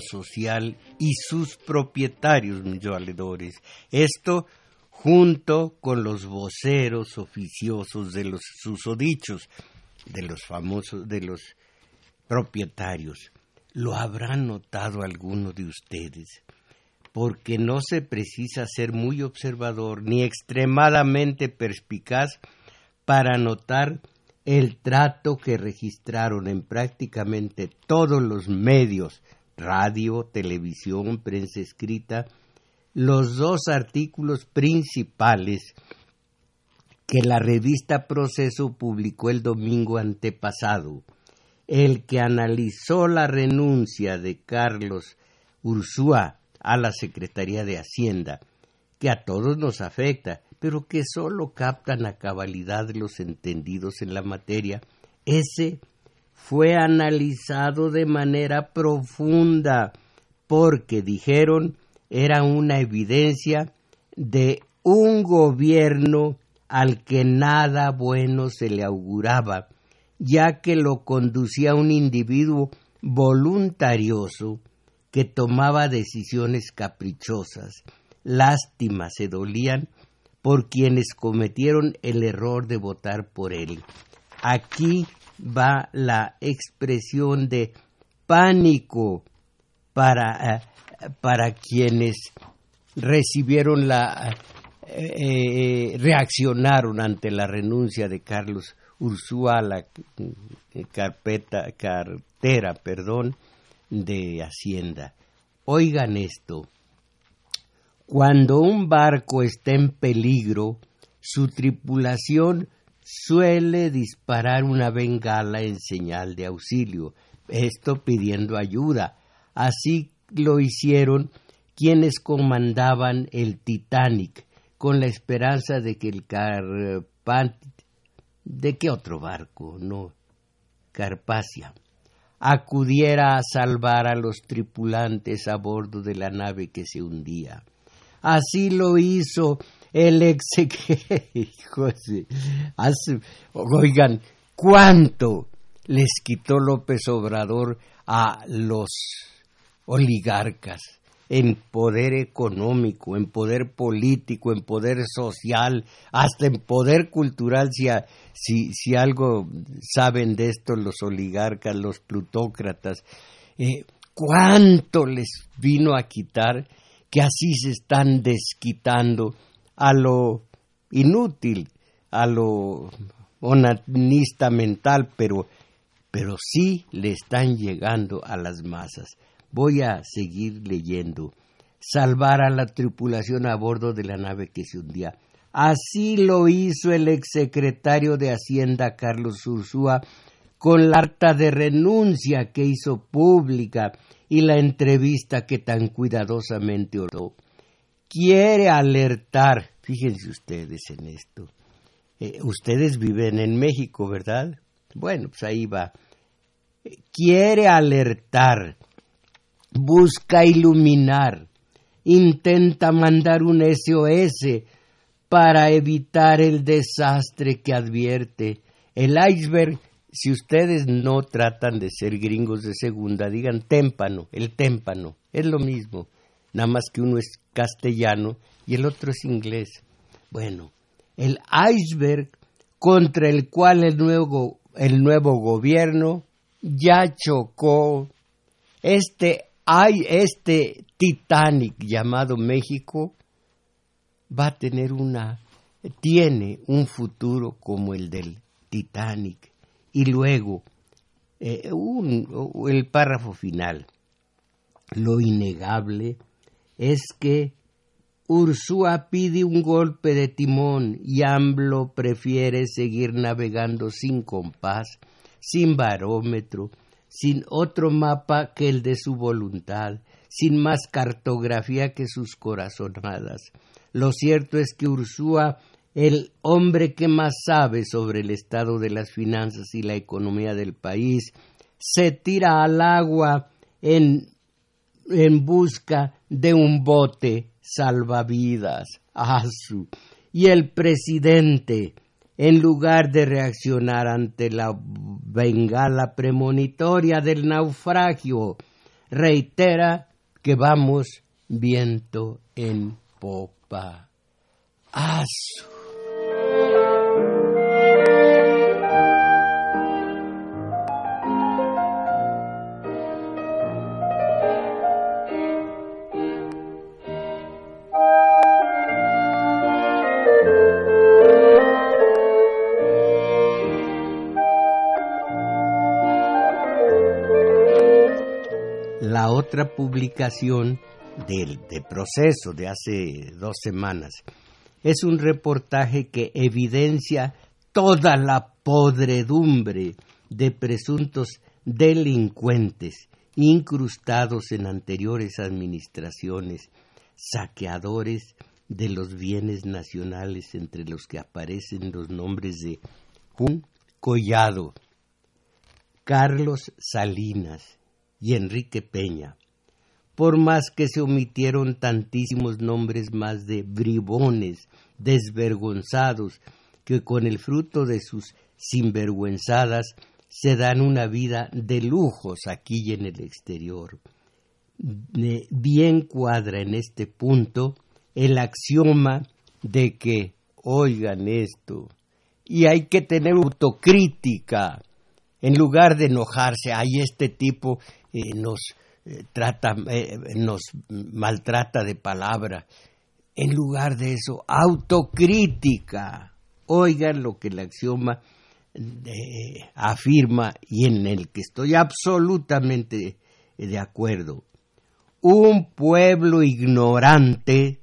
Social y sus propietarios, valedores. Esto junto con los voceros oficiosos de los susodichos, de los famosos, de los propietarios. ¿Lo habrá notado alguno de ustedes? Porque no se precisa ser muy observador ni extremadamente perspicaz para notar el trato que registraron en prácticamente todos los medios, radio, televisión, prensa escrita, los dos artículos principales que la revista Proceso publicó el domingo antepasado, el que analizó la renuncia de Carlos Ursúa a la Secretaría de Hacienda, que a todos nos afecta, pero que sólo captan a cabalidad los entendidos en la materia, ese fue analizado de manera profunda, porque dijeron era una evidencia de un gobierno al que nada bueno se le auguraba, ya que lo conducía un individuo voluntarioso que tomaba decisiones caprichosas. Lástima se dolían por quienes cometieron el error de votar por él. Aquí va la expresión de pánico para, eh, para quienes recibieron la eh, eh, reaccionaron ante la renuncia de Carlos Ursúa la carpeta cartera, perdón, de Hacienda. Oigan esto. Cuando un barco está en peligro, su tripulación suele disparar una bengala en señal de auxilio, esto pidiendo ayuda. Así lo hicieron quienes comandaban el Titanic, con la esperanza de que el Carpant... ¿De qué otro barco? No, Carpacia acudiera a salvar a los tripulantes a bordo de la nave que se hundía. Así lo hizo el ex. Oigan, ¿cuánto les quitó López Obrador a los oligarcas? en poder económico, en poder político, en poder social, hasta en poder cultural, si algo saben de esto los oligarcas, los plutócratas, eh, ¿cuánto les vino a quitar que así se están desquitando a lo inútil, a lo onanista mental, pero, pero sí le están llegando a las masas. Voy a seguir leyendo. Salvar a la tripulación a bordo de la nave que se hundía. Así lo hizo el exsecretario de Hacienda Carlos Ursúa con la harta de renuncia que hizo pública y la entrevista que tan cuidadosamente oró. Quiere alertar, fíjense ustedes en esto. Eh, ustedes viven en México, ¿verdad? Bueno, pues ahí va. Quiere alertar, busca iluminar, intenta mandar un SOS para evitar el desastre que advierte. El iceberg si ustedes no tratan de ser gringos de segunda, digan témpano, el témpano, es lo mismo, nada más que uno es castellano y el otro es inglés. Bueno, el iceberg contra el cual el nuevo, el nuevo gobierno ya chocó, este, hay, este Titanic llamado México va a tener una, tiene un futuro como el del Titanic y luego eh, el párrafo final. Lo innegable es que Ursúa pide un golpe de timón y AMLO prefiere seguir navegando sin compás, sin barómetro, sin otro mapa que el de su voluntad, sin más cartografía que sus corazonadas. Lo cierto es que Ursúa, el hombre que más sabe sobre el estado de las finanzas y la economía del país, se tira al agua en, en busca de un bote salvavidas. Asu. Y el presidente, en lugar de reaccionar ante la bengala premonitoria del naufragio, reitera que vamos viento en popa. Asu. Otra publicación del de proceso de hace dos semanas. Es un reportaje que evidencia toda la podredumbre de presuntos delincuentes incrustados en anteriores administraciones, saqueadores de los bienes nacionales entre los que aparecen los nombres de Jun Collado, Carlos Salinas y Enrique Peña, por más que se omitieron tantísimos nombres más de bribones, desvergonzados, que con el fruto de sus sinvergüenzadas se dan una vida de lujos aquí y en el exterior. Bien cuadra en este punto el axioma de que, oigan esto, y hay que tener autocrítica, en lugar de enojarse, hay este tipo eh, nos eh, trata, eh, nos maltrata de palabra. En lugar de eso, autocrítica. Oigan lo que el axioma afirma y en el que estoy absolutamente de acuerdo. Un pueblo ignorante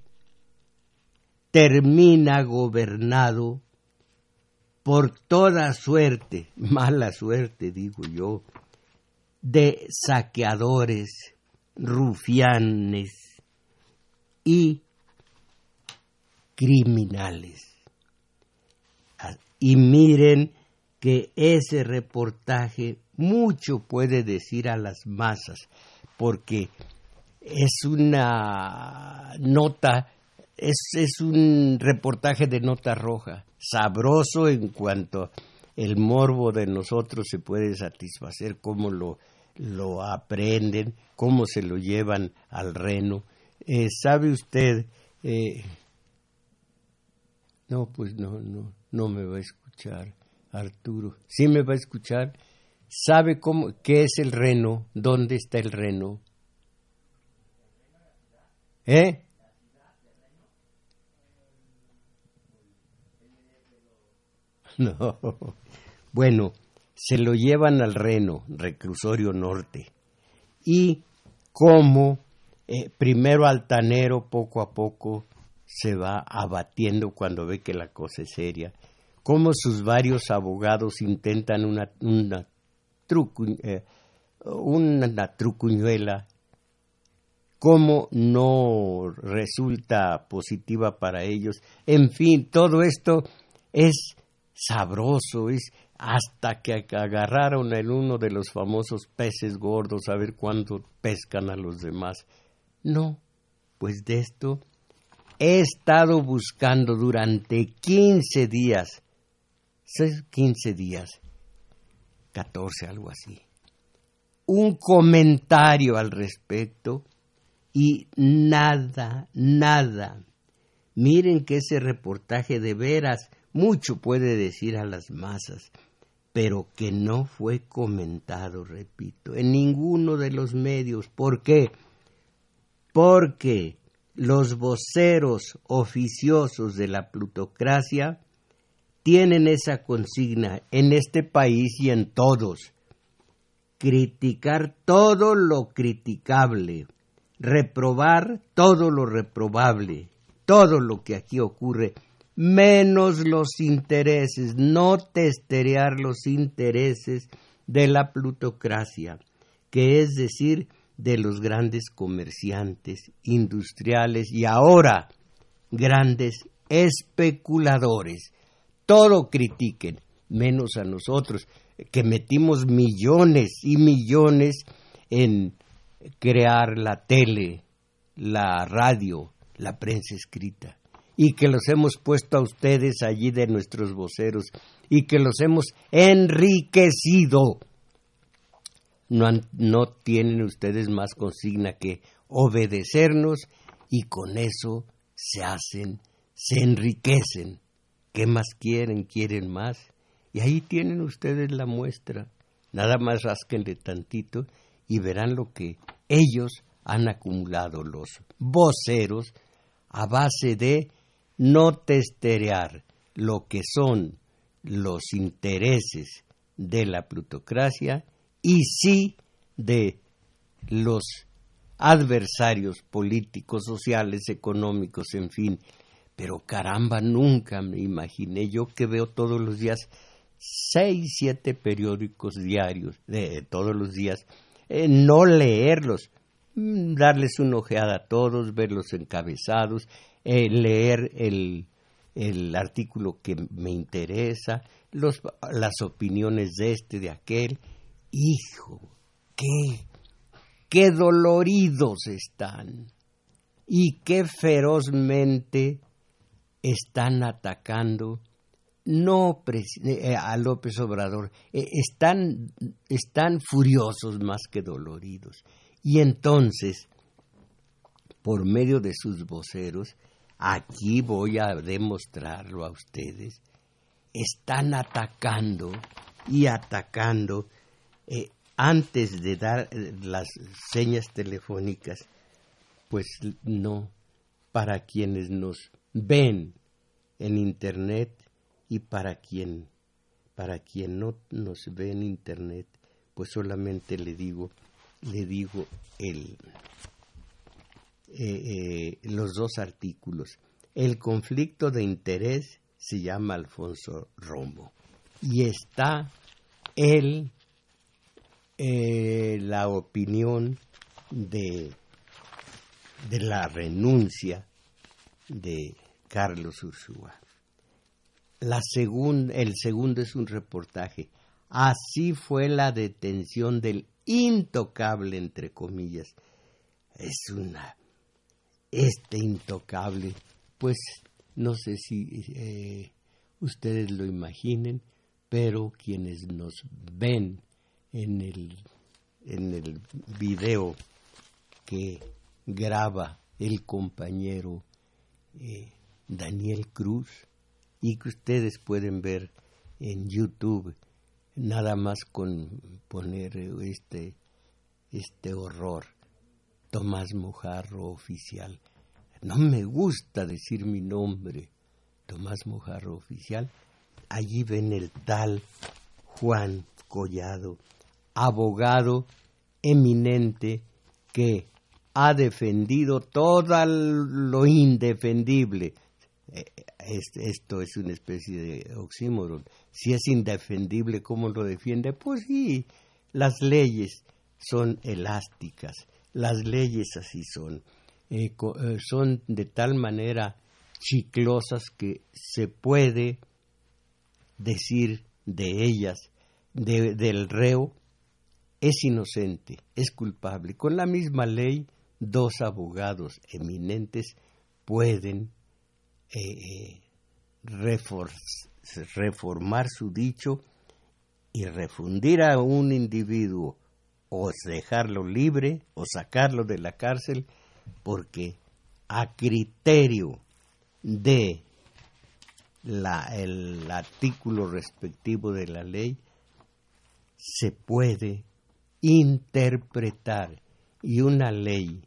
termina gobernado por toda suerte, mala suerte digo yo, de saqueadores, rufianes y criminales. Y miren que ese reportaje mucho puede decir a las masas, porque es una nota, es, es un reportaje de nota roja, sabroso en cuanto el morbo de nosotros se puede satisfacer, cómo lo, lo aprenden, cómo se lo llevan al reno. Eh, ¿Sabe usted? Eh, no, pues no, no, no me va a escuchar, Arturo. ¿Sí me va a escuchar? ¿Sabe cómo, qué es el reno? ¿Dónde está el reno? ¿Eh? No. Bueno, se lo llevan al Reno, reclusorio norte. Y como eh, primero altanero, poco a poco se va abatiendo cuando ve que la cosa es seria. Como sus varios abogados intentan una, una, eh, una trucuñuela, cómo no resulta positiva para ellos. En fin, todo esto es sabroso, es hasta que agarraron en uno de los famosos peces gordos a ver cuándo pescan a los demás. No, pues de esto he estado buscando durante 15 días, 15 días, 14, algo así, un comentario al respecto y nada, nada. Miren que ese reportaje de veras mucho puede decir a las masas pero que no fue comentado, repito, en ninguno de los medios. ¿Por qué? Porque los voceros oficiosos de la plutocracia tienen esa consigna en este país y en todos. Criticar todo lo criticable, reprobar todo lo reprobable todo lo que aquí ocurre, menos los intereses, no testerear los intereses de la plutocracia, que es decir, de los grandes comerciantes, industriales y ahora grandes especuladores. Todo critiquen, menos a nosotros, que metimos millones y millones en crear la tele, la radio, la prensa escrita, y que los hemos puesto a ustedes allí de nuestros voceros, y que los hemos enriquecido. No, no tienen ustedes más consigna que obedecernos y con eso se hacen, se enriquecen. ¿Qué más quieren? ¿Quieren más? Y ahí tienen ustedes la muestra. Nada más rasquenle tantito y verán lo que ellos han acumulado los voceros a base de no testerear lo que son los intereses de la plutocracia y sí de los adversarios políticos, sociales, económicos, en fin. Pero caramba, nunca me imaginé yo que veo todos los días seis, siete periódicos diarios, de todos los días, eh, no leerlos, mm, darles una ojeada a todos, ver los encabezados, eh, leer el, el artículo que me interesa, los, las opiniones de este, de aquel. Hijo, qué, qué doloridos están y qué ferozmente están atacando no eh, a López Obrador, eh, están, están furiosos más que doloridos. Y entonces, por medio de sus voceros, aquí voy a demostrarlo a ustedes, están atacando y atacando eh, antes de dar las señas telefónicas, pues no, para quienes nos ven en Internet, y para quien para quien no nos ve en internet pues solamente le digo le digo el eh, eh, los dos artículos el conflicto de interés se llama Alfonso Romo y está él eh, la opinión de de la renuncia de Carlos Ursúa la el segundo es un reportaje. Así fue la detención del intocable, entre comillas. Es una... Este intocable, pues no sé si eh, ustedes lo imaginen, pero quienes nos ven en el, en el video que graba el compañero eh, Daniel Cruz, y que ustedes pueden ver en YouTube nada más con poner este este horror Tomás Mojarro oficial. No me gusta decir mi nombre. Tomás Mojarro oficial. Allí ven el tal Juan Collado abogado eminente que ha defendido todo lo indefendible. Eh, esto es una especie de oxímoron. Si es indefendible, ¿cómo lo defiende? Pues sí, las leyes son elásticas, las leyes así son. Eh, eh, son de tal manera chiclosas que se puede decir de ellas, del reo, es inocente, es culpable. Con la misma ley, dos abogados eminentes pueden eh, reformar su dicho y refundir a un individuo o dejarlo libre o sacarlo de la cárcel porque a criterio de el artículo respectivo de la ley se puede interpretar y una ley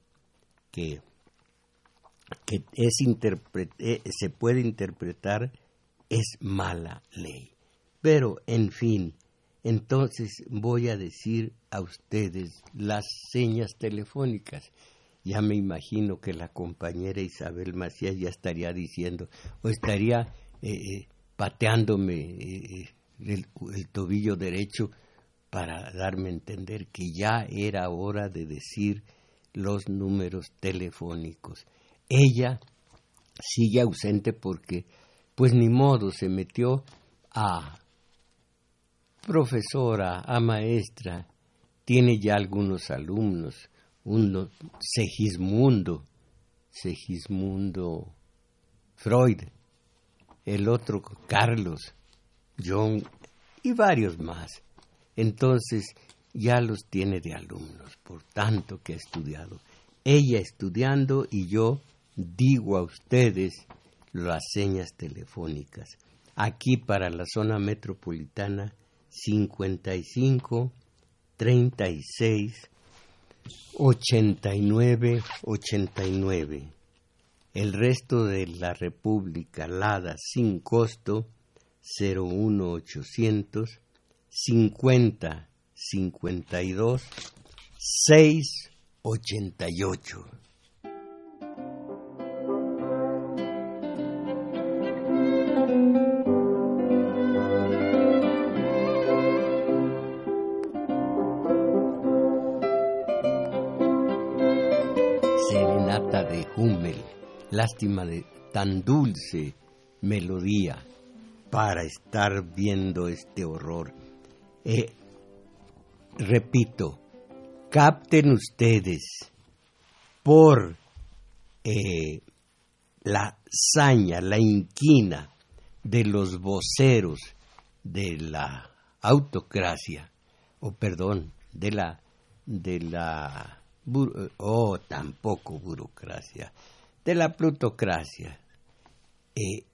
que que es eh, se puede interpretar es mala ley. Pero, en fin, entonces voy a decir a ustedes las señas telefónicas. ya me imagino que la compañera Isabel Macías ya estaría diciendo, o estaría eh, eh, pateándome eh, el, tobillo derecho para darme a entender que ya era hora de decir los números telefónicos. Ella sigue ausente porque, pues ni modo, se metió a profesora, a maestra, tiene ya algunos alumnos, uno, Segismundo, Segismundo Freud, el otro Carlos, John y varios más. Entonces ya los tiene de alumnos, por tanto que ha estudiado. Ella estudiando y yo digo a ustedes las señas telefónicas. Aquí para la zona metropolitana 55 36 89 89. El resto de la República Lada sin costo 01800 50 52 688. Lástima de tan dulce melodía para estar viendo este horror. Eh, repito, capten ustedes por eh, la saña, la inquina de los voceros de la autocracia, o perdón, de la, de la oh, tampoco burocracia, de la plutocracia. Eh,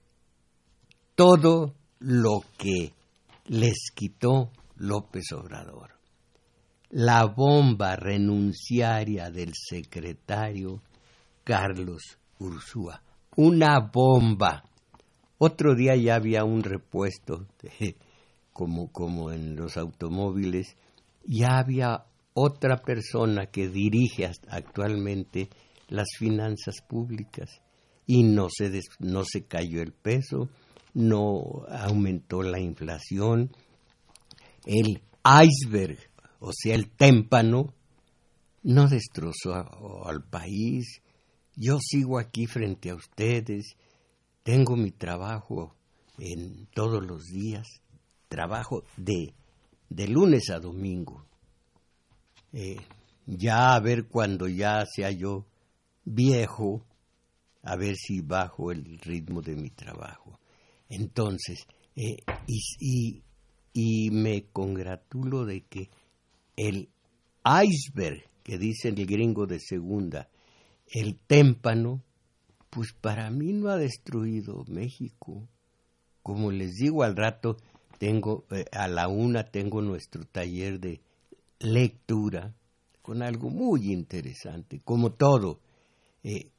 todo lo que les quitó López Obrador. La bomba renunciaria del secretario Carlos Ursúa. Una bomba. Otro día ya había un repuesto, como, como en los automóviles, ya había otra persona que dirige actualmente las finanzas públicas. Y no se, no se cayó el peso, no aumentó la inflación, el iceberg, o sea, el témpano, no destrozó al país. Yo sigo aquí frente a ustedes, tengo mi trabajo en todos los días, trabajo de, de lunes a domingo. Eh, ya a ver cuando ya sea yo viejo, a ver si bajo el ritmo de mi trabajo. Entonces, eh, y, y, me congratulo de que el iceberg que dice el gringo de segunda, el témpano, pues para mí no ha destruido México. Como les digo al rato, tengo, eh, a la una tengo nuestro taller de lectura con algo muy interesante, como todo, eh,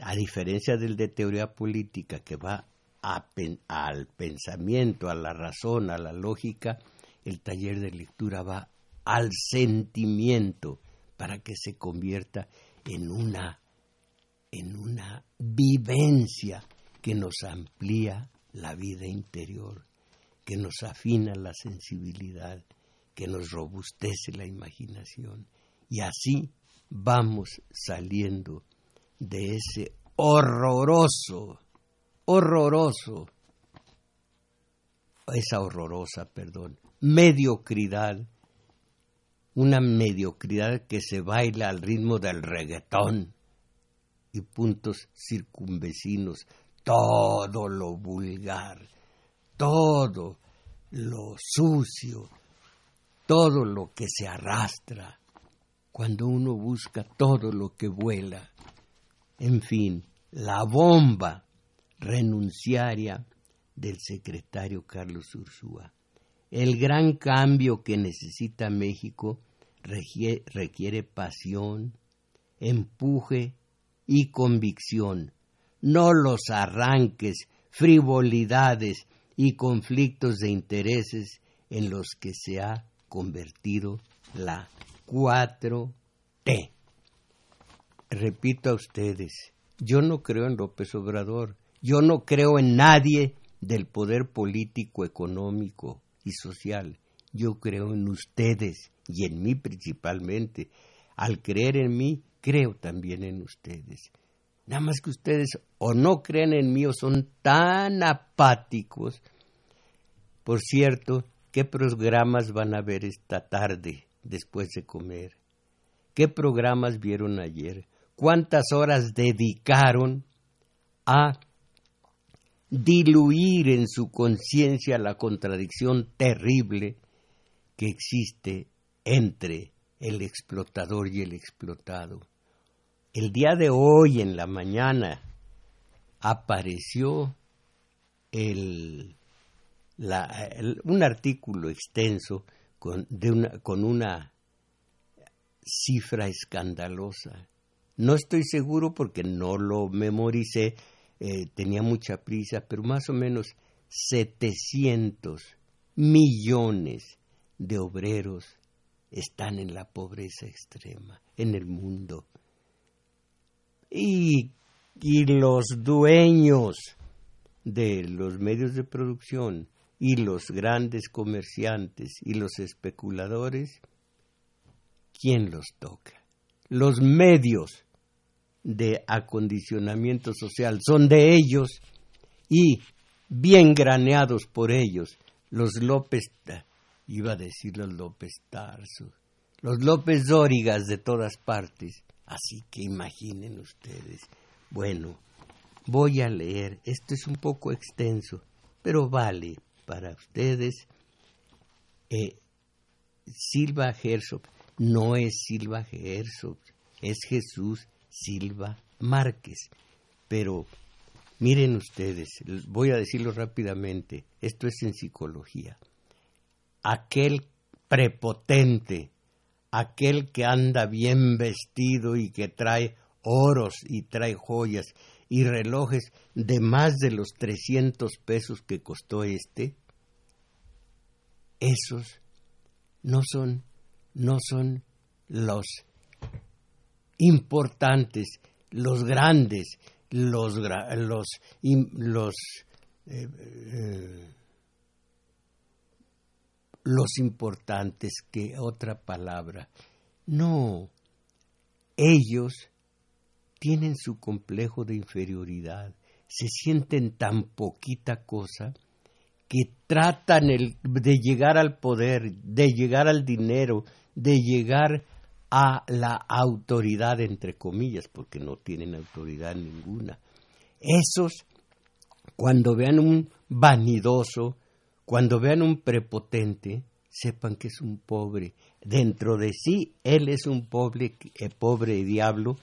a diferencia del de teoría política que va al pensamiento, a la razón, a la lógica, el taller de lectura va al sentimiento para que se convierta en una en una vivencia que nos amplía la vida interior, que nos afina la sensibilidad, que nos robustece la imaginación. Y así vamos saliendo de ese horroroso, horroroso, esa horrorosa, perdón, mediocridad, una mediocridad que se baila al ritmo del reggaetón y puntos circunvecinos, todo lo vulgar, todo lo sucio, todo lo que se arrastra, cuando uno busca todo lo que vuela. En fin, la bomba renunciaria del secretario Carlos Ursúa. El gran cambio que necesita México requiere, pasión, empuje y convicción, no los arranques, frivolidades y conflictos de intereses en los que se ha convertido la 4T. Repito a ustedes, yo no creo en López Obrador, yo no creo en nadie del poder político, económico y social. Yo creo en ustedes y en mí principalmente. Al creer en mí, creo también en ustedes. Nada más que ustedes o no creen en mí o son tan apáticos. Por cierto, ¿qué programas van a ver esta tarde después de comer? ¿Qué programas vieron ayer? ¿Cuántas horas dedicaron a diluir en su conciencia la contradicción terrible que existe entre el explotador y el explotado? El día de hoy, en la mañana, apareció el, un artículo extenso con, una, con una cifra escandalosa. No estoy seguro porque no lo memoricé, eh, tenía mucha prisa, pero más o menos 700 millones de obreros están en la pobreza extrema en el mundo y, los dueños de los medios de producción y los grandes comerciantes y los especuladores, ¿quién los toca? Los medios de acondicionamiento social son de ellos y bien graneados por ellos, los López, iba a decir los López Tarso, los López Dórigas de todas partes, Así que imaginen ustedes. Bueno, voy a leer. Esto es un poco extenso, pero vale para ustedes. Eh, Silva Herzog no es Silva Herzog, es Jesús Silva Márquez. Pero miren ustedes, voy a decirlo rápidamente, esto es en psicología. Aquel prepotente aquel que anda bien vestido y que trae oros y trae joyas y relojes de más de los 300 pesos que costó este, esos no son, no son los importantes, los grandes, los, los, eh, eh, los importantes que otra palabra. No, ellos tienen su complejo de inferioridad, se sienten tan poquita cosa que tratan de llegar al poder, de llegar al dinero, de llegar a la autoridad, entre comillas, porque no tienen autoridad ninguna. Esos, cuando vean un vanidoso, cuando vean un prepotente, sepan que es un pobre. Dentro de sí, él es un pobre, eh, pobre diablo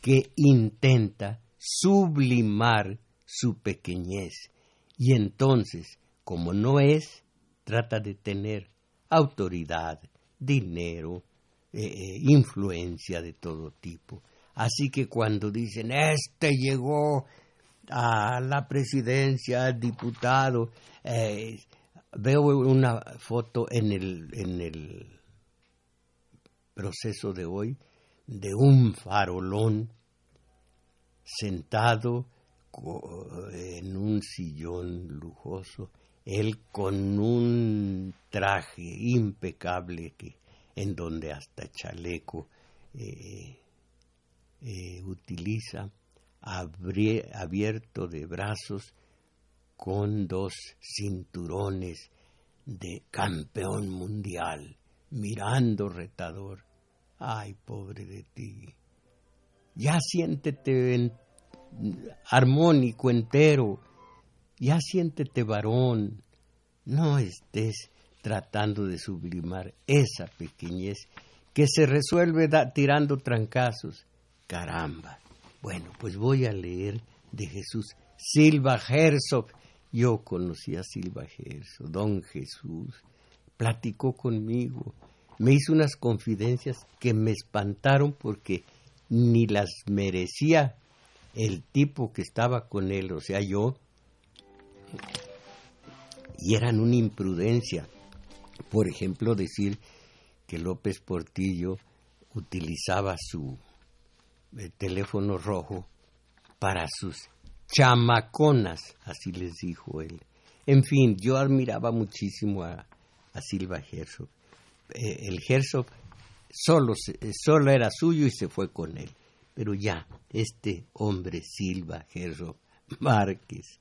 que intenta sublimar su pequeñez. Y entonces, como no es, trata de tener autoridad, dinero, eh, eh, influencia de todo tipo. Así que cuando dicen, este llegó a la presidencia, diputado, veo una foto en el, en el proceso de hoy de un farolón sentado en un sillón lujoso, él con un traje impecable que en donde hasta chaleco eh, eh, utiliza, abierto de brazos, con dos cinturones de campeón mundial, mirando retador. Ay, pobre de ti. Ya siéntete armónico entero, ya siéntete varón. No estés tratando de sublimar esa pequeñez que se resuelve tirando trancazos. Caramba. Bueno, pues voy a leer de Jesús Silva Herzog yo conocí a Silva Gerso, don Jesús, platicó conmigo, me hizo unas confidencias que me espantaron porque ni las merecía el tipo que estaba con él, o sea, yo, y eran una imprudencia. Por ejemplo, decir que López Portillo utilizaba su el teléfono rojo para sus chamaconas, así les dijo él. En fin, yo admiraba muchísimo a, Silva Herzog. Eh, el Herzog solo, solo era suyo y se fue con él. Pero ya, este hombre Silva Herzog Márquez,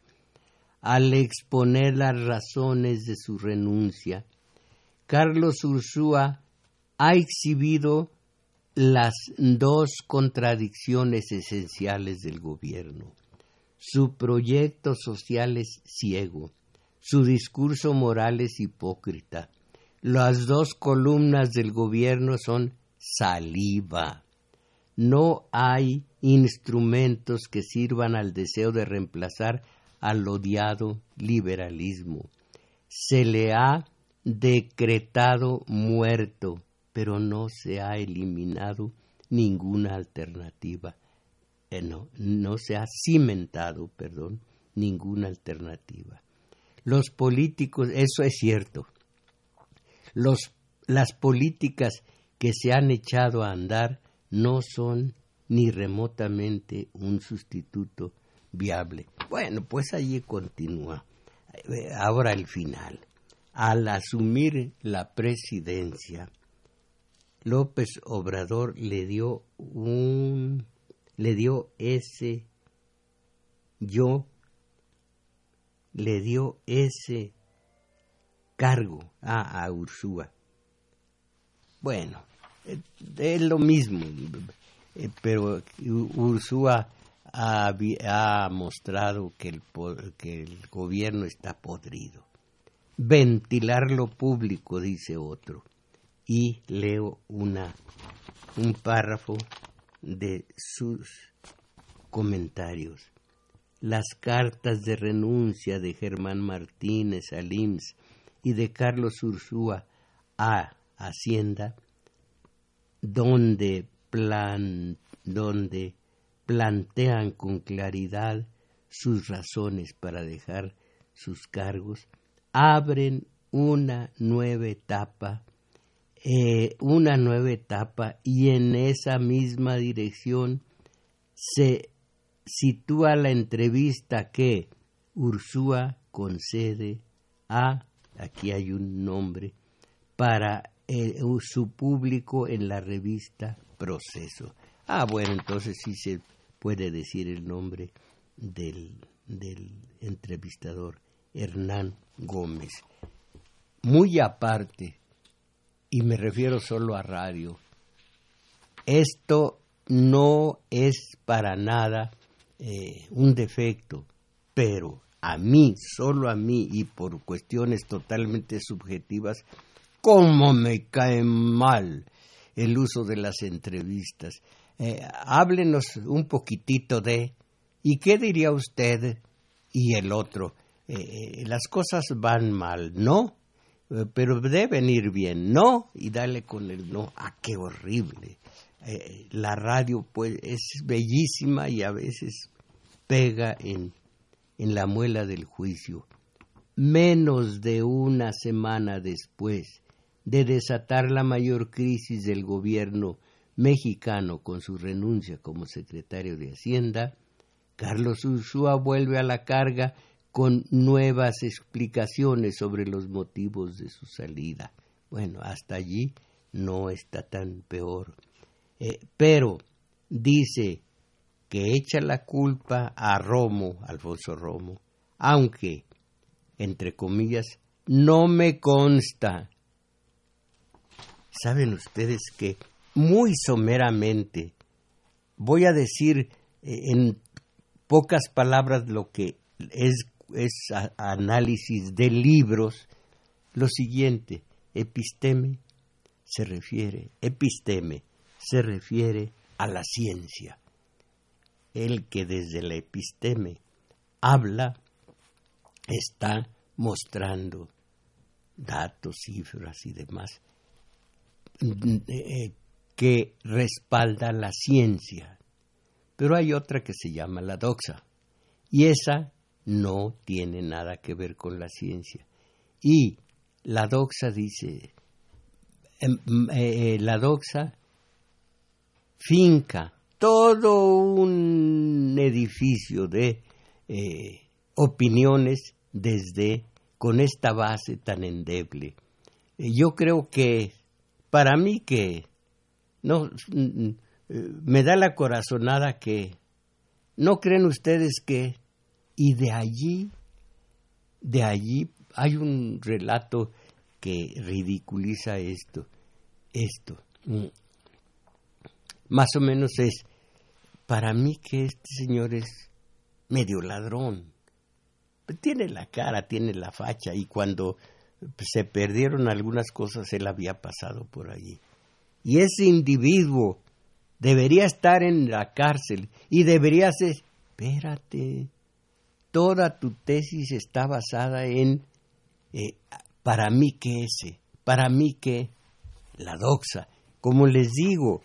al exponer las razones de su renuncia, Carlos Ursúa ha exhibido las dos contradicciones esenciales del gobierno. Su proyecto social es ciego, su discurso moral es hipócrita. Las dos columnas del gobierno son saliva. No hay instrumentos que sirvan al deseo de reemplazar al odiado liberalismo. Se le ha decretado muerto, pero no se ha eliminado ninguna alternativa. Eh, no, no se ha cimentado, perdón, ninguna alternativa. Los políticos, eso es cierto, los, las políticas que se han echado a andar no son ni remotamente un sustituto viable. Bueno, pues allí continúa. Eh, ahora el final. Al asumir la presidencia, López Obrador le dio un le dio ese yo le dio ese cargo a, a Ursúa. Bueno, eh, es lo mismo, eh, pero Ursúa ha, mostrado que el, que el gobierno está podrido. Ventilar lo público, dice otro. Y leo una, un párrafo de sus comentarios. Las cartas de renuncia de Germán Martínez al IMSS y de Carlos Ursúa a Hacienda, donde, plan, donde plantean con claridad sus razones para dejar sus cargos, abren una nueva etapa, eh, una nueva etapa y en esa misma dirección se sitúa la entrevista que Ursúa concede a, aquí hay un nombre, para eh, su público en la revista Proceso. Ah, bueno, entonces sí se puede decir el nombre del, del entrevistador, Hernán Gómez. Muy aparte, y me refiero solo a radio, esto no es para nada eh, un defecto, pero a mí, solo a mí y por cuestiones totalmente subjetivas, cómo me cae mal el uso de las entrevistas. Eh, háblenos un poquitito de, ¿y qué diría usted y el otro? Eh, eh, las cosas van mal, ¿no? pero deben ir bien, ¿no? Y dale con el no, ¡ah, qué horrible! la radio pues es bellísima y a veces pega en, en la muela del juicio. Menos de una semana después de desatar la mayor crisis del gobierno mexicano con su renuncia como secretario de Hacienda, Carlos Ursúa vuelve a la carga con nuevas explicaciones sobre los motivos de su salida. Bueno, hasta allí no está tan peor. Eh, pero dice que echa la culpa a Romo, Alfonso Romo, aunque, entre comillas, no me consta. ¿Saben ustedes que muy someramente. Voy a decir eh, en pocas palabras lo que es, análisis de libros. Lo siguiente, episteme se refiere, episteme se refiere a la ciencia. El que desde la episteme habla está mostrando datos, cifras y demás eh, que respalda la ciencia. Pero hay otra que se llama la doxa. Y esa no tiene nada que ver con la ciencia. Y la doxa dice, em, eh, la doxa finca todo un edificio de eh, opiniones desde con esta base tan endeble. Eh, yo creo que para mí que no mm, mm, me da la corazonada que no creen ustedes que y de allí de allí hay un relato que ridiculiza esto esto. Mm, más o menos es para mí que este señor es medio ladrón. Tiene la cara, tiene la facha y cuando se perdieron algunas cosas él había pasado por allí. Y ese individuo debería estar en la cárcel y debería ser, espérate, toda tu tesis está basada en, eh, para mí que ese, para mí que la doxa. Como les digo,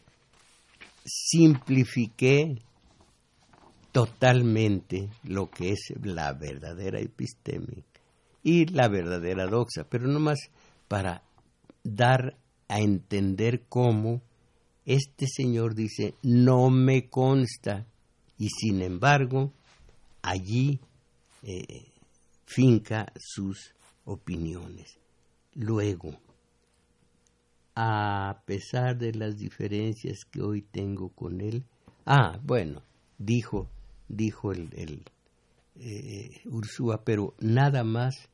simplifiqué totalmente lo que es la verdadera episteme y la verdadera doxa, pero no más para dar a entender cómo este señor dice, no me consta, y sin embargo, allí eh, finca sus opiniones. Luego, a pesar de las diferencias que hoy tengo con él, ah, bueno, dijo dijo el, el eh, Ursúa, pero nada más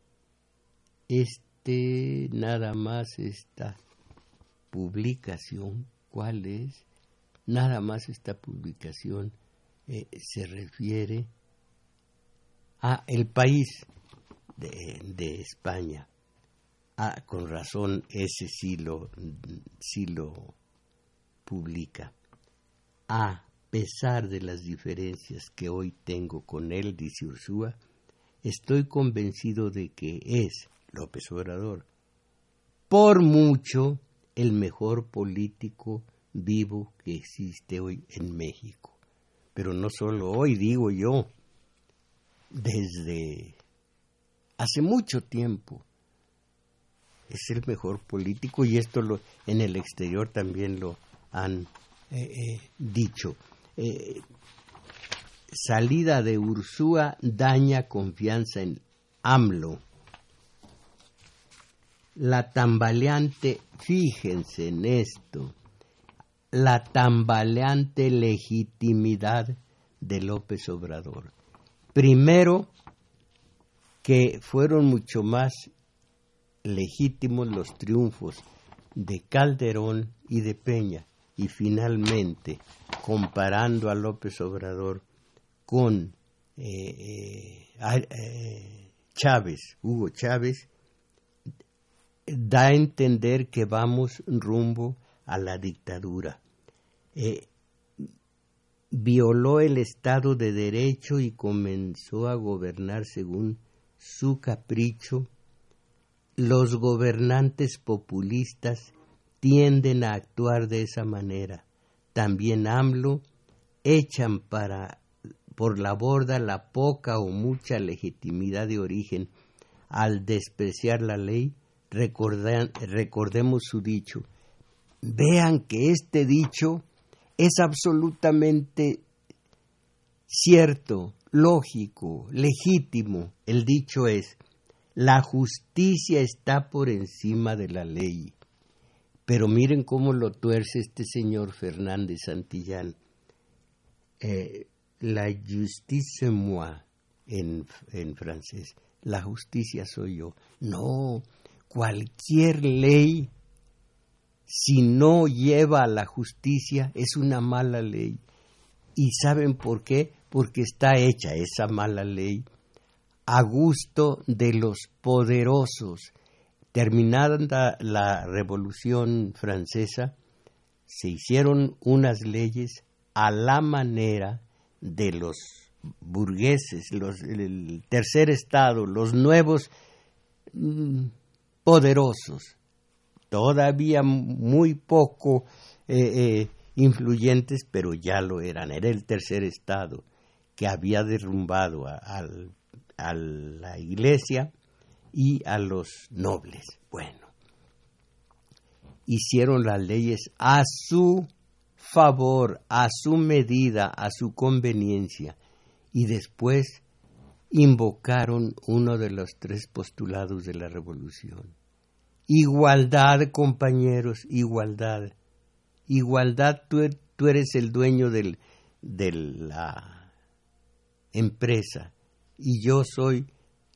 este, nada más esta publicación, ¿cuál es? Nada más esta publicación eh, se refiere a el país de, España. Ah, con razón, ese sí lo, sí lo publica. A pesar de las diferencias que hoy tengo con él, dice Ursúa, estoy convencido de que es López Obrador, por mucho el mejor político vivo que existe hoy en México. Pero no solo hoy, digo yo, desde hace mucho tiempo es el mejor político y esto lo, en el exterior también lo han eh, eh, dicho. Eh, salida de Ursúa daña confianza en AMLO. La tambaleante, fíjense en esto, la tambaleante legitimidad de López Obrador. Primero, que fueron mucho más legítimos los triunfos de Calderón y de Peña y finalmente, comparando a López Obrador con eh, eh, eh, Chávez, Hugo Chávez, da a entender que vamos rumbo a la dictadura. violó el Estado de Derecho y comenzó a gobernar según su capricho. Los gobernantes populistas tienden a actuar de esa manera. También AMLO echan para por la borda la poca o mucha legitimidad de origen al despreciar la ley, recordemos su dicho. Vean que este dicho es absolutamente cierto, lógico, legítimo. El dicho es, la justicia está por encima de la ley. Pero miren cómo lo tuerce este señor Fernández Santillán. Eh, la justice moi en, en francés. La justicia soy yo. No, cualquier ley, si no lleva a la justicia, es una mala ley. ¿Y saben por qué? Porque está hecha esa mala ley a gusto de los poderosos Terminada la Revolución Francesa, se hicieron unas leyes a la manera de los burgueses, los, el tercer estado, los nuevos mm, poderosos, todavía muy poco eh, eh, influyentes, pero ya lo eran. Era el tercer estado que había derrumbado a la iglesia y a los nobles. Bueno, hicieron las leyes a su favor, a su medida, a su conveniencia, y después invocaron uno de los tres postulados de la revolución. Igualdad, compañeros, igualdad. Igualdad, tú, eres el dueño del, de la empresa y yo soy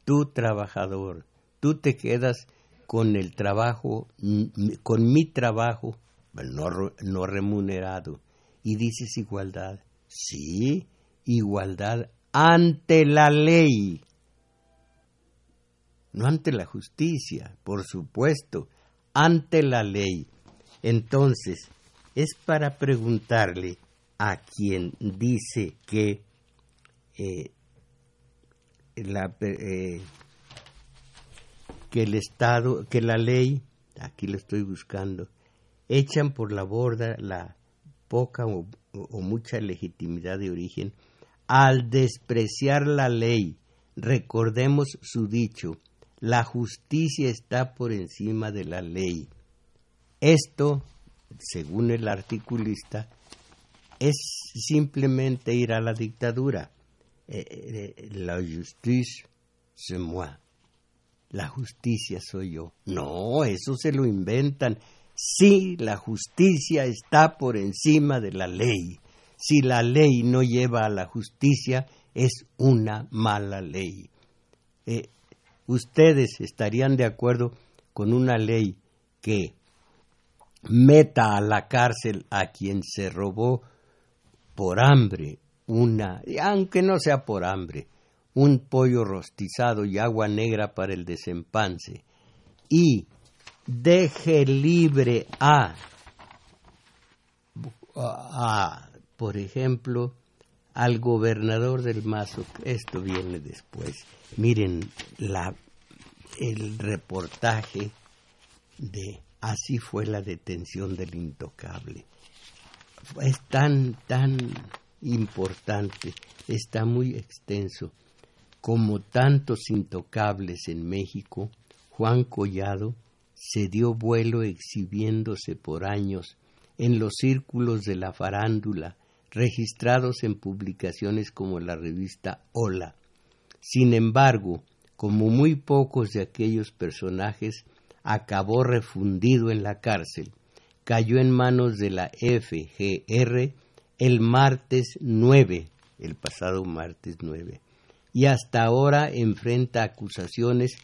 tu trabajador. Tú te quedas con el trabajo, con mi trabajo no, no remunerado. Y dices igualdad. Sí, igualdad ante la ley. No ante la justicia, por supuesto, ante la ley. Entonces, es para preguntarle a quien dice que eh, la, eh, que el Estado, que la ley, aquí lo estoy buscando, echan por la borda la poca o, mucha legitimidad de origen al despreciar la ley. Recordemos su dicho, la justicia está por encima de la ley. Esto, según el articulista, es simplemente ir a la dictadura. Eh, eh, la justice, c'est moi. La justicia soy yo. No, eso se lo inventan. Sí, la justicia está por encima de la ley. Si la ley no lleva a la justicia, es una mala ley. Eh, ustedes estarían de acuerdo con una ley que meta a la cárcel a quien se robó por hambre una, aunque no sea por hambre, un pollo rostizado y agua negra para el desempance, y deje libre a, por ejemplo, al gobernador del Mazo, esto viene después. Miren la, el reportaje de así fue la detención del intocable. Es tan, tan importante, está muy extenso. Como tantos intocables en México, Juan Collado se dio vuelo exhibiéndose por años en los círculos de la farándula, registrados en publicaciones como la revista Hola. Sin embargo, como muy pocos de aquellos personajes, acabó refundido en la cárcel. Cayó en manos de la FGR el martes 9, el pasado martes 9, y hasta ahora enfrenta acusaciones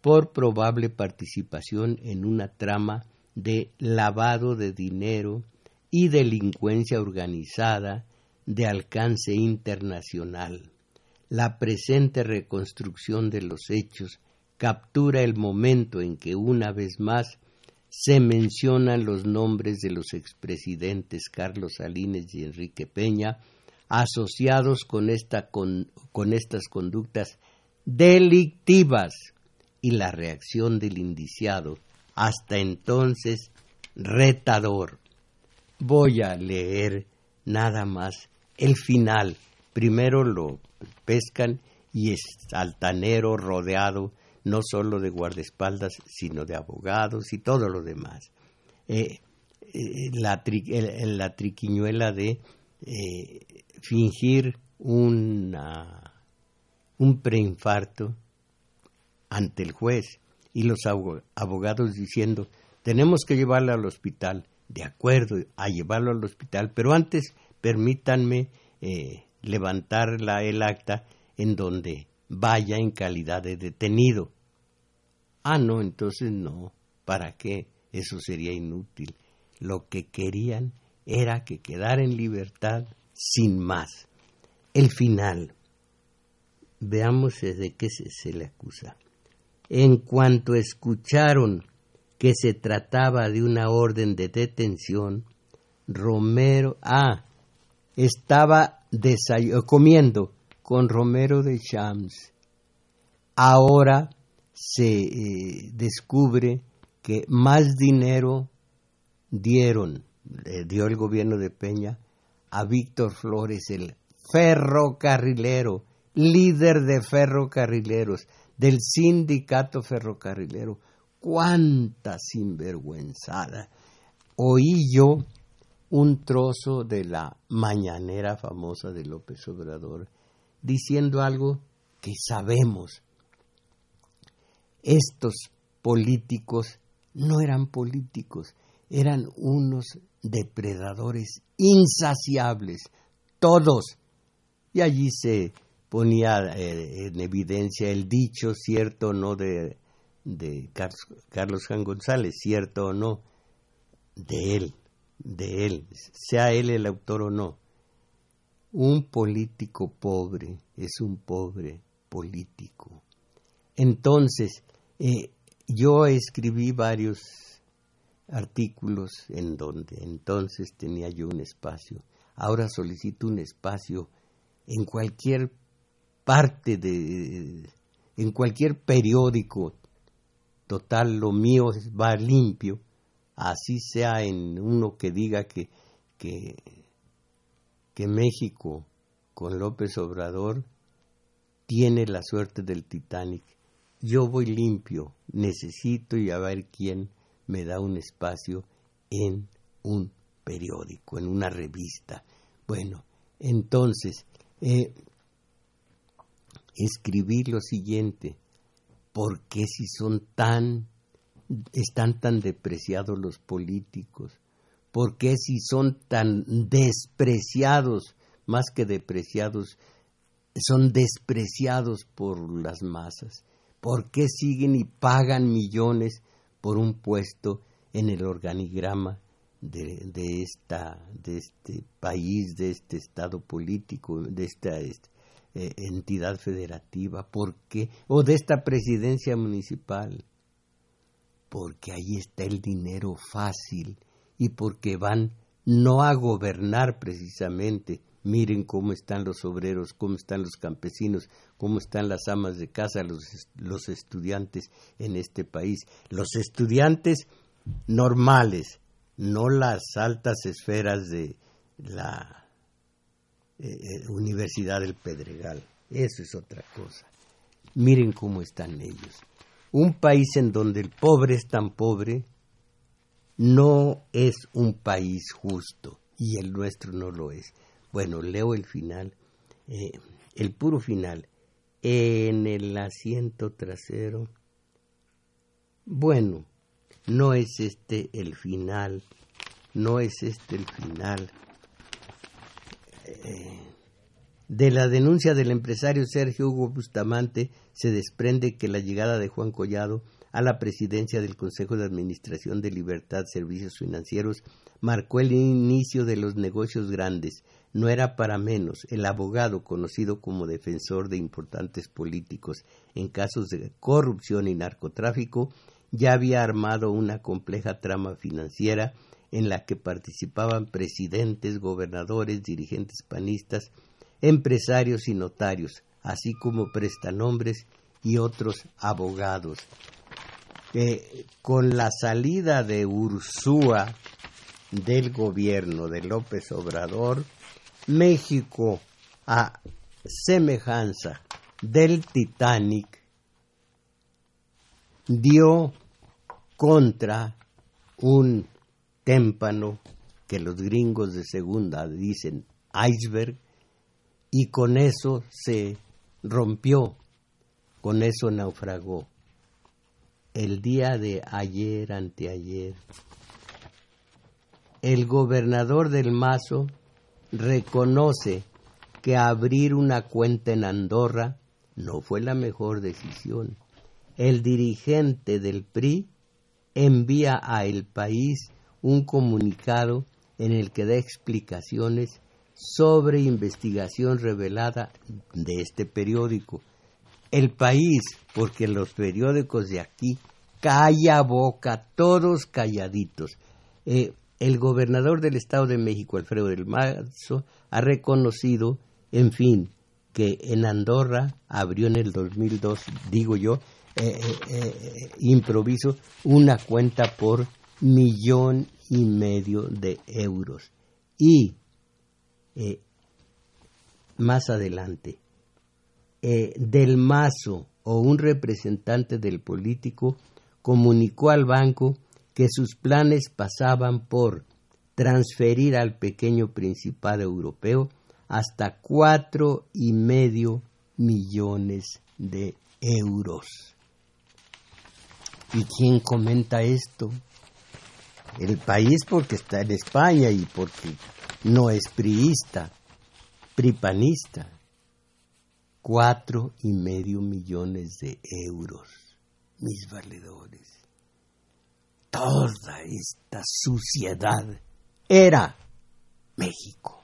por probable participación en una trama de lavado de dinero y delincuencia organizada de alcance internacional. La presente reconstrucción de los hechos captura el momento en que una vez más se mencionan los nombres de los expresidentes Carlos Salinas y Enrique Peña asociados con, con estas conductas delictivas y la reacción del indiciado, hasta entonces retador. Voy a leer nada más el final. Primero lo pescan y es altanero rodeado no solo de guardaespaldas, sino de abogados y todo lo demás. Eh, eh, la, la, triquiñuela de eh, fingir un preinfarto ante el juez y los abogados diciendo, tenemos que llevarlo al hospital, de acuerdo, a llevarlo al hospital, pero antes permítanme levantar la, el acta en donde vaya en calidad de detenido. Ah, no, entonces no. ¿Para qué? Eso sería inútil. Lo que querían era que quedara en libertad sin más. El final. Veamos de qué se, le acusa. En cuanto escucharon que se trataba de una orden de detención, Romero, ah, estaba comiendo con Romero de Chams. Ahora se eh, descubre que más dinero dieron, dio el gobierno de Peña a Víctor Flores, el ferrocarrilero, líder de ferrocarrileros, del sindicato ferrocarrilero. ¡Cuánta sinvergüenzada! Oí yo un trozo de la mañanera famosa de López Obrador, diciendo algo que sabemos. Estos políticos no eran políticos, eran unos depredadores insaciables, todos. Y allí se ponía eh, en evidencia el dicho, cierto no, de, de Carlos, Juan González, cierto o no, de él, de él, sea él el autor o no. Un político pobre es un pobre político. Entonces, eh, yo escribí varios artículos en donde entonces tenía yo un espacio. Ahora solicito un espacio en cualquier parte de, en cualquier periódico. Total, lo mío va limpio así sea en uno que diga que, que, México con López Obrador tiene la suerte del Titanic. Yo voy limpio, necesito y a ver quién me da un espacio en un periódico, en una revista. Bueno, entonces, eh, escribí lo siguiente, ¿por qué si son tan están tan depreciados los políticos? ¿Por qué si son tan despreciados, más que depreciados, son despreciados por las masas? ¿Por qué siguen y pagan millones por un puesto en el organigrama de, de, esta, de este país, de este estado político, de esta eh, entidad federativa? ¿Por qué? O de esta presidencia municipal porque ahí está el dinero fácil y porque van no a gobernar precisamente. Miren cómo están los obreros, cómo están los campesinos, cómo están las amas de casa, los, los estudiantes en este país. Los estudiantes normales, no las altas esferas de la eh, eh, Universidad del Pedregal. Eso es otra cosa. Miren cómo están ellos un país en donde el pobre es tan pobre no es un país justo y el nuestro no lo es. Bueno, leo el final, eh, el puro final. En el asiento trasero. Bueno, no es este el final, no es este el final. Eh, de la denuncia del empresario Sergio Hugo Bustamante se desprende que la llegada de Juan Collado a la presidencia del Consejo de Administración de Libertad Servicios Financieros marcó el inicio de los negocios grandes. No era para menos. El abogado, conocido como defensor de importantes políticos en casos de corrupción y narcotráfico, ya había armado una compleja trama financiera en la que participaban presidentes, gobernadores, dirigentes panistas, empresarios y notarios, así como prestanombres y otros abogados. con la salida de Ursúa del gobierno de López Obrador, México, a semejanza del Titanic, dio contra un témpano que los gringos de segunda dicen iceberg, y con eso se rompió, con eso naufragó. El día de ayer, anteayer, el gobernador del Mazo reconoce que abrir una cuenta en Andorra no fue la mejor decisión. El dirigente del PRI envía a el país un comunicado en el que da explicaciones sobre investigación revelada de este periódico. El país, porque los periódicos de aquí calla boca, todos calladitos. Eh, el gobernador del Estado de México, Alfredo del Mazo, ha reconocido, en fin, que en Andorra abrió en el 2002, digo yo, eh, eh, improviso, una cuenta por millón y medio de euros. Y eh, más adelante, eh, del mazo o un representante del político comunicó al banco que sus planes pasaban por transferir al pequeño principado europeo hasta cuatro y medio millones de euros. ¿Y quién comenta esto? El país porque está en España y porque no es priista, pripanista. Cuatro y medio millones de euros, mis valedores. Toda esta suciedad era México.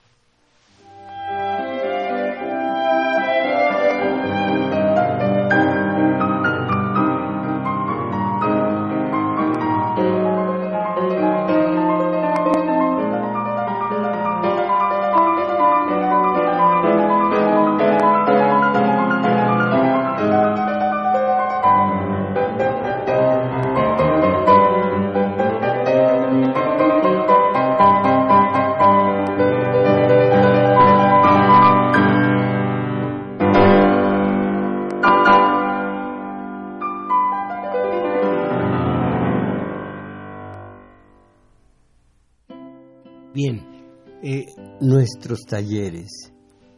Talleres,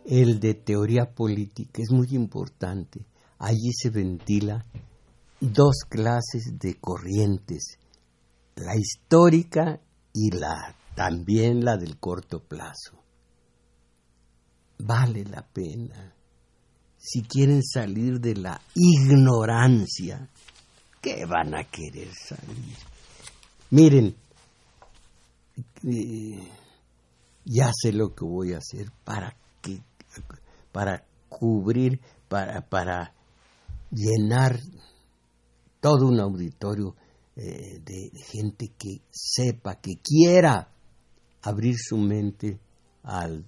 el de teoría política, es muy importante. Allí se ventila dos clases de corrientes, la histórica y la también la del corto plazo. Vale la pena. Si quieren salir de la ignorancia, ¿qué van a querer salir? Miren, eh, ya sé lo que voy a hacer para que para cubrir para para llenar todo un auditorio eh, de gente que sepa que quiera abrir su mente al,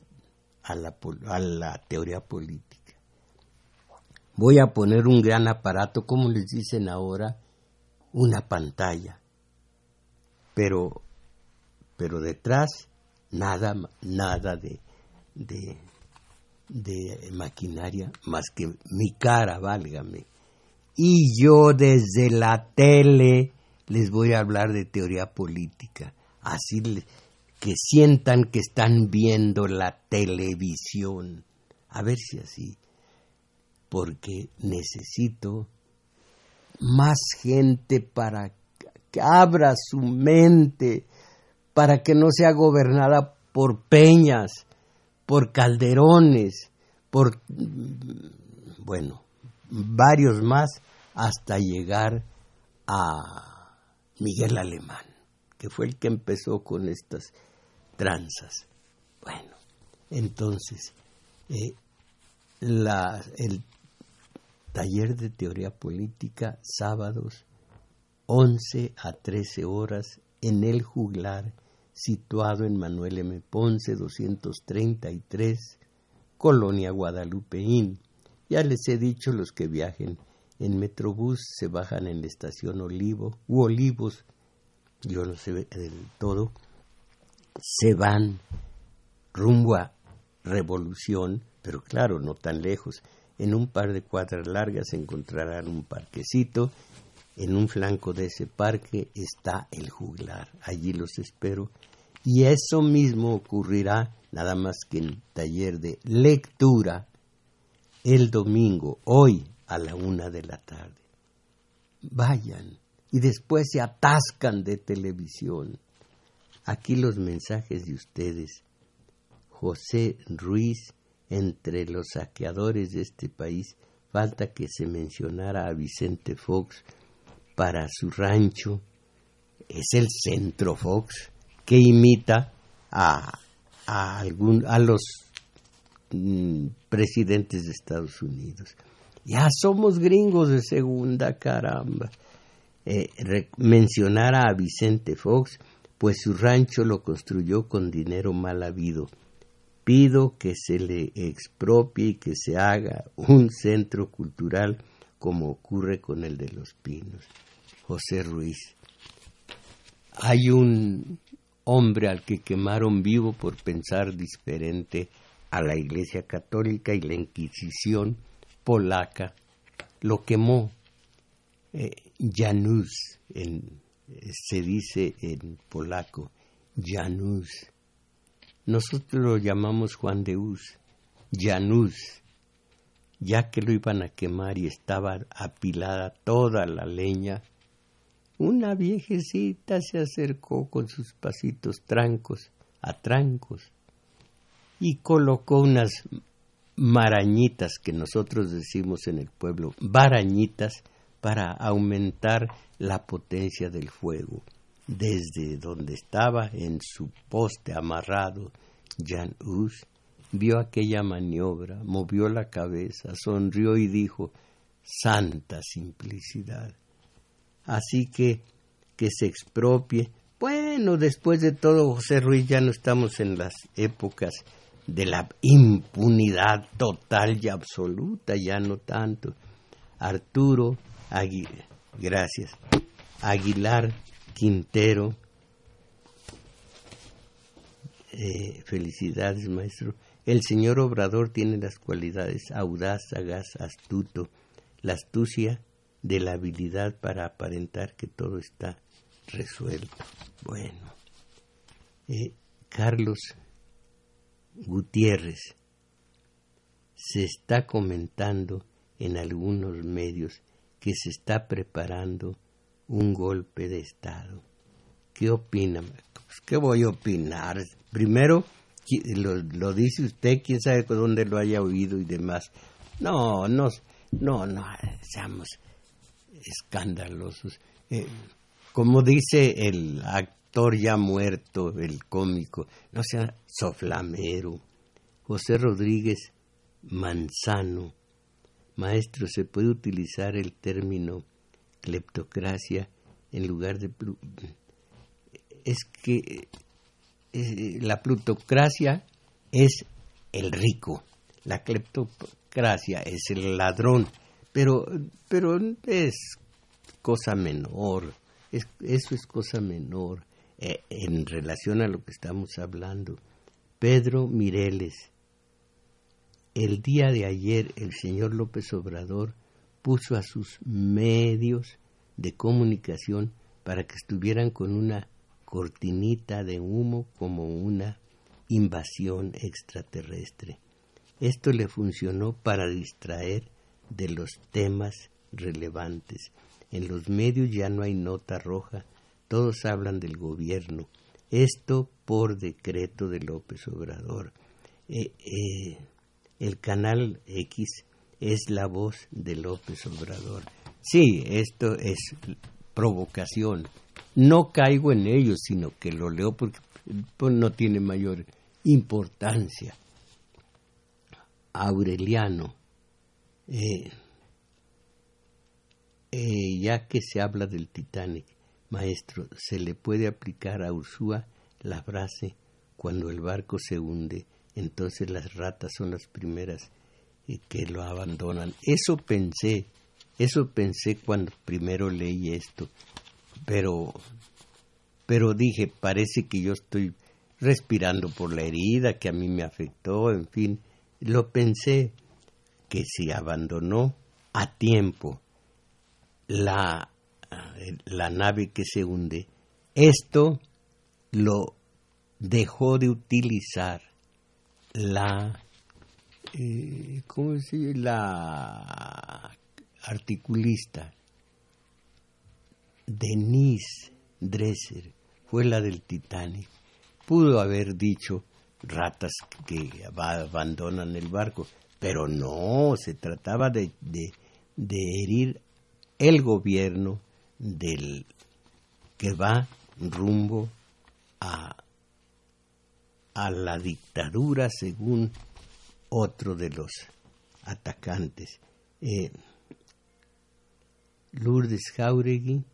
a, la, la teoría política. Voy a poner un gran aparato como les dicen ahora una pantalla. Pero pero detrás nada, nada de, de, maquinaria más que mi cara, válgame. Y yo desde la tele les voy a hablar de teoría política, así que sientan que están viendo la televisión. A ver si así, porque necesito más gente para que abra su mente para que no sea gobernada por peñas, por calderones, por, bueno, varios más, hasta llegar a Miguel Alemán, que fue el que empezó con estas tranzas. Bueno, entonces, eh, el taller de teoría política, sábados, 11 a 13 horas en el juglar situado en Manuel M. Ponce 233, Colonia Guadalupeín. Ya les he dicho, los que viajen en Metrobús se bajan en la estación Olivo u Olivos, yo no sé del todo, se van rumbo a Revolución, pero claro, no tan lejos. En un par de cuadras largas encontrarán un parquecito. En un flanco de ese parque está el juglar. Allí los espero y eso mismo ocurrirá nada más que en taller de lectura el domingo, hoy a la una de la tarde. Vayan y después se atascan de televisión. Aquí los mensajes de ustedes. José Ruiz, entre los saqueadores de este país, falta que se mencionara a Vicente Fox para su rancho. Es el Centro Fox que imita a, a, algún, a los mm, presidentes de Estados Unidos. Ya somos gringos de segunda, caramba. Eh, mencionar a Vicente Fox, pues su rancho lo construyó con dinero mal habido. Pido que se le expropie y que se haga un centro cultural como ocurre con el de los pinos. José Ruiz. Hay un hombre al que quemaron vivo por pensar diferente a la Iglesia Católica y la Inquisición polaca lo quemó. Eh, Janus, se dice en polaco, Janus. Nosotros lo llamamos Juan de Uz, Janus, ya que lo iban a quemar y estaba apilada toda la leña. Una viejecita se acercó con sus pasitos trancos, a trancos, y colocó unas marañitas que nosotros decimos en el pueblo, barañitas, para aumentar la potencia del fuego. Desde donde estaba en su poste amarrado, Jan Hus vio aquella maniobra, movió la cabeza, sonrió y dijo, Santa simplicidad. Así que que se expropie. Bueno, después de todo, José Ruiz, ya no estamos en las épocas de la impunidad total y absoluta, ya no tanto. Arturo Aguilar, gracias. Aguilar Quintero, eh, felicidades maestro. El señor Obrador tiene las cualidades audaz, sagaz, astuto, la astucia de la habilidad para aparentar que todo está resuelto. Bueno, eh, Carlos Gutiérrez. Se está comentando en algunos medios que se está preparando un golpe de Estado. ¿Qué opina? Pues, ¿Qué voy a opinar? Primero, lo, dice usted, quién sabe dónde lo haya oído y demás. No, no, no, no, seamos escandalosos. Eh, como dice el ya muerto, el cómico, no sea soflamero. José Rodríguez Manzano, maestro, se puede utilizar el término cleptocracia en lugar de... Es que eh, la plutocracia es el rico, la cleptocracia es el ladrón, pero, pero es cosa menor, eso es cosa menor. Eh, en relación a lo que estamos hablando. Pedro Mireles, el día de ayer el señor López Obrador puso a sus medios de comunicación para que estuvieran con una cortinita de humo como una invasión extraterrestre. Esto le funcionó para distraer de los temas relevantes. En los medios ya no hay nota roja todos hablan del gobierno. Esto por decreto de López Obrador. Eh, eh, el canal X es la voz de López Obrador. Sí, esto es provocación. No caigo en ello, sino que lo leo porque pues, no tiene mayor importancia. Aureliano, eh, ya que se habla del Titanic, Maestro, ¿se le puede aplicar a Ursúa la frase cuando el barco se hunde, entonces las ratas son las primeras eh, que lo abandonan? Eso pensé, eso pensé cuando primero leí esto, pero, pero dije, parece que yo estoy respirando por la herida que a mí me afectó, en fin, lo pensé que si abandonó a tiempo la la nave que se hunde, esto lo dejó de utilizar la, eh, ¿cómo dice? La articulista Denise Dresser, fue la del Titanic. Pudo haber dicho ratas que abandonan el barco, pero no, se trataba de, de, herir el gobierno del que va rumbo a, a la dictadura según otro de los atacantes. Eh, Lourdes Jauregui,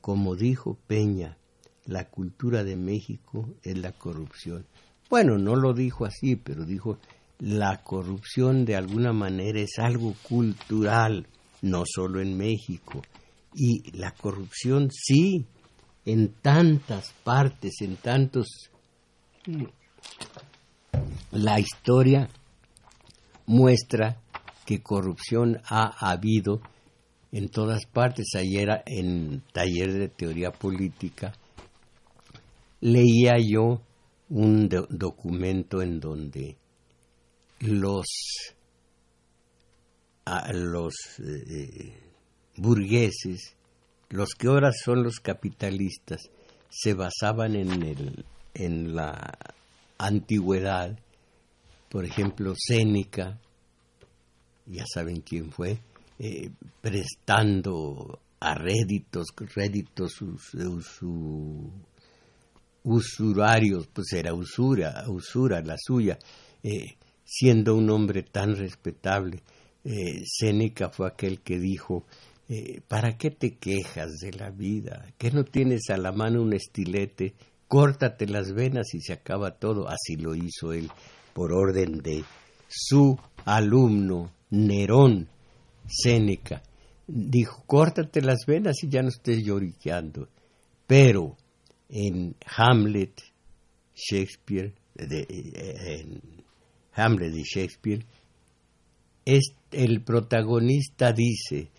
como dijo Peña, la cultura de México es la corrupción. Bueno, no lo dijo así, pero dijo la corrupción de alguna manera es algo cultural, no solo en México, y la corrupción sí, en tantas partes, en tantos... La historia muestra que corrupción ha habido en todas partes. Ayer en taller de teoría política leía yo un documento en donde los, los eh, burgueses, los que ahora son los capitalistas, se basaban en, el, en la antigüedad, por ejemplo, Séneca, ya saben quién fue, eh, prestando a réditos, réditos usurarios, pues era usura, usura la suya, eh, siendo un hombre tan respetable. Eh, Séneca fue aquel que dijo, eh, ¿para qué te quejas de la vida? ¿Que no tienes a la mano un estilete? Córtate las venas y se acaba todo. Así lo hizo él por orden de su alumno Nerón, Séneca. Dijo, córtate las venas y ya no estés lloriqueando. Pero en Hamlet, Shakespeare, en Hamlet de Shakespeare, el protagonista dice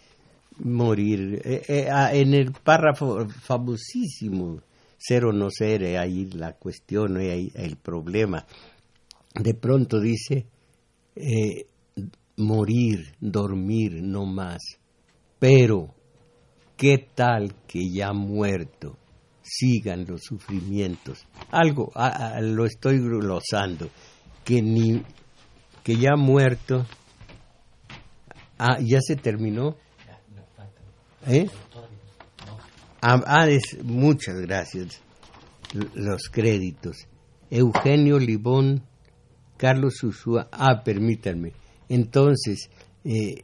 morir. Eh, eh, ah, en el párrafo famosísimo, ser o no ser, eh, ahí la cuestión, ahí el problema. De pronto dice, morir, dormir, no más. Pero, ¿qué tal que ya muerto sigan los sufrimientos? Algo, ah, ah, lo estoy glosando, que ni que ya muerto. Ah, ya se terminó. ¿Eh? Ah, ah muchas gracias. Los créditos. Eugenio Libón, Carlos Usúa. Ah, permítanme. Entonces, eh,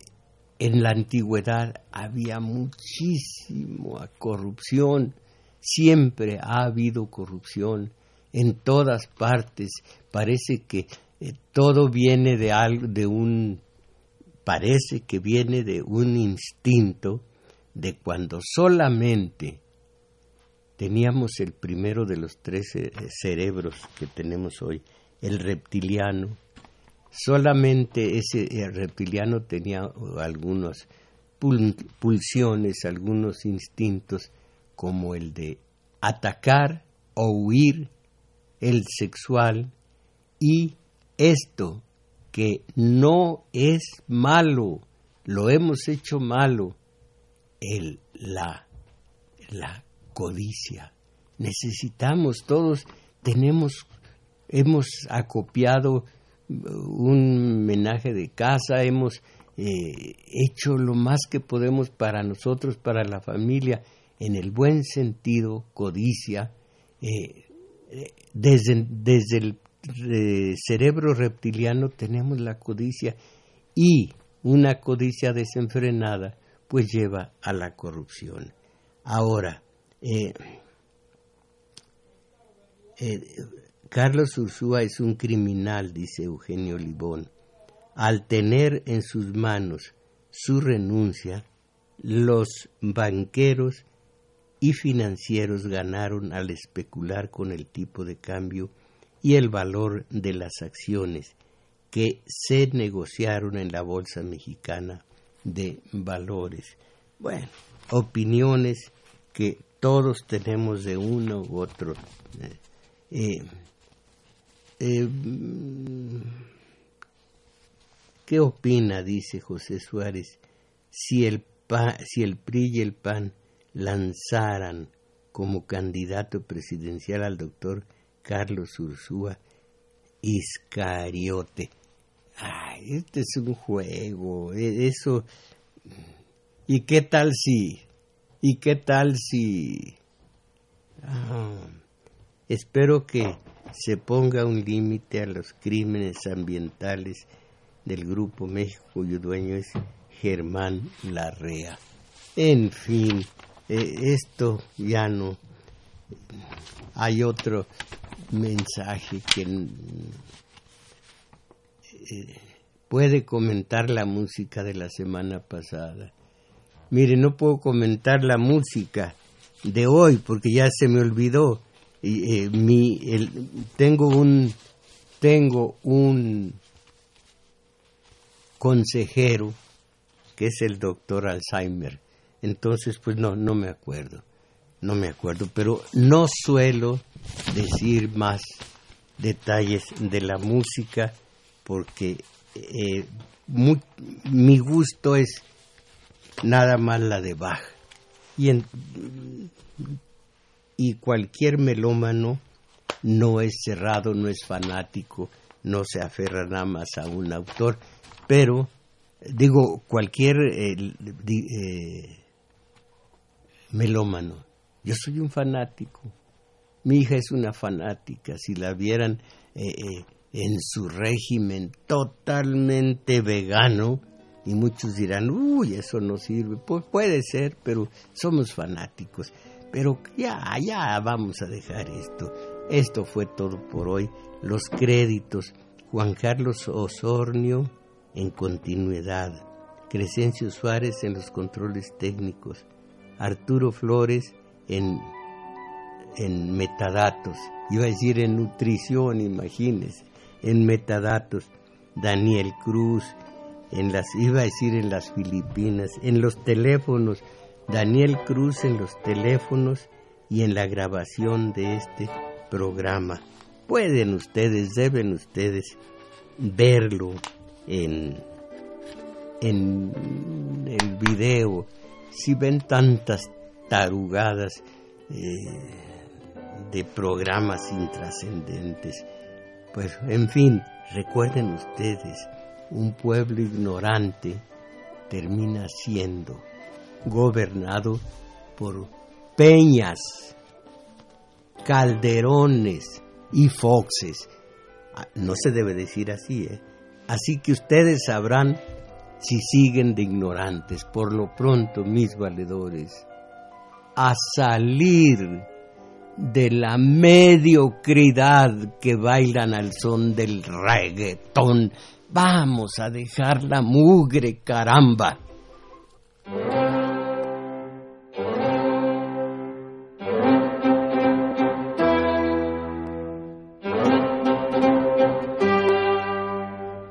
en la antigüedad había muchísima corrupción, siempre ha habido corrupción en todas partes. Parece que eh, todo viene de algo, de un, parece que viene de un instinto de cuando solamente teníamos el primero de los tres eh, cerebros que tenemos hoy, el reptiliano, solamente ese eh, reptiliano tenía algunas pulsiones, algunos instintos como el de atacar o huir, el sexual y esto que no es malo, lo hemos hecho malo, el, la, la codicia. Necesitamos todos, tenemos, hemos acopiado un menaje de casa, hemos eh, hecho lo más que podemos para nosotros, para la familia, en el buen sentido, codicia, eh, desde, desde el cerebro reptiliano tenemos la codicia y una codicia desenfrenada pues lleva a la corrupción. Ahora, Carlos Ursúa es un criminal, dice Eugenio Libón. Al tener en sus manos su renuncia, los banqueros y financieros ganaron al especular con el tipo de cambio y el valor de las acciones que se negociaron en la Bolsa Mexicana de Valores. Bueno, opiniones que todos tenemos de uno u otro. Eh, eh, eh, ¿Qué opina, dice José Suárez, si el, si el PRI y el PAN lanzaran como candidato presidencial al doctor Carlos Ursúa Iscariote? Ay, este es un juego, e, eso... ¿Y qué tal si? ¿Y qué tal si? Ah, espero que se ponga un límite a los crímenes ambientales del Grupo México, cuyo dueño es Germán Larrea. En fin, eh, esto ya no. Hay otro mensaje que eh, puede comentar la música de la semana pasada. Mire, no puedo comentar la música de hoy porque ya se me olvidó eh, mi, tengo un tengo un consejero que es el doctor Alzheimer. Entonces, pues no, no me acuerdo. no me acuerdo, pero no suelo decir más detalles de la música porque eh, mi gusto es nada más la de Bach. Y, y cualquier melómano no es cerrado, no es fanático, no se aferra nada más a un autor, pero digo, cualquier eh, eh, melómano, yo soy un fanático, mi hija es una fanática, si la vieran eh, en su régimen totalmente vegano, y muchos dirán, uy, eso no sirve, pues puede ser, pero somos fanáticos, pero ya, ya vamos a dejar esto. Esto fue todo por hoy. Los créditos. Juan Carlos Osornio en continuidad. Crescencio Suárez en los controles técnicos. Arturo Flores en, en metadatos. Iba a decir en nutrición, imagínense. En metadatos. Daniel Cruz. En las, iba a decir en las Filipinas. En los teléfonos. Daniel Cruz en los teléfonos y en la grabación de este programa. Pueden ustedes, deben ustedes verlo en, en el video. Si ven tantas tarugadas eh, de programas intrascendentes, pues en fin, recuerden ustedes, un pueblo ignorante termina siendo gobernado por peñas calderones y foxes. Ah, no se debe decir así, ¿eh? Así que ustedes sabrán si siguen de ignorantes. Por lo pronto, mis valedores, a salir de la mediocridad que bailan al son del reggaetón. Vamos a dejar la mugre, caramba.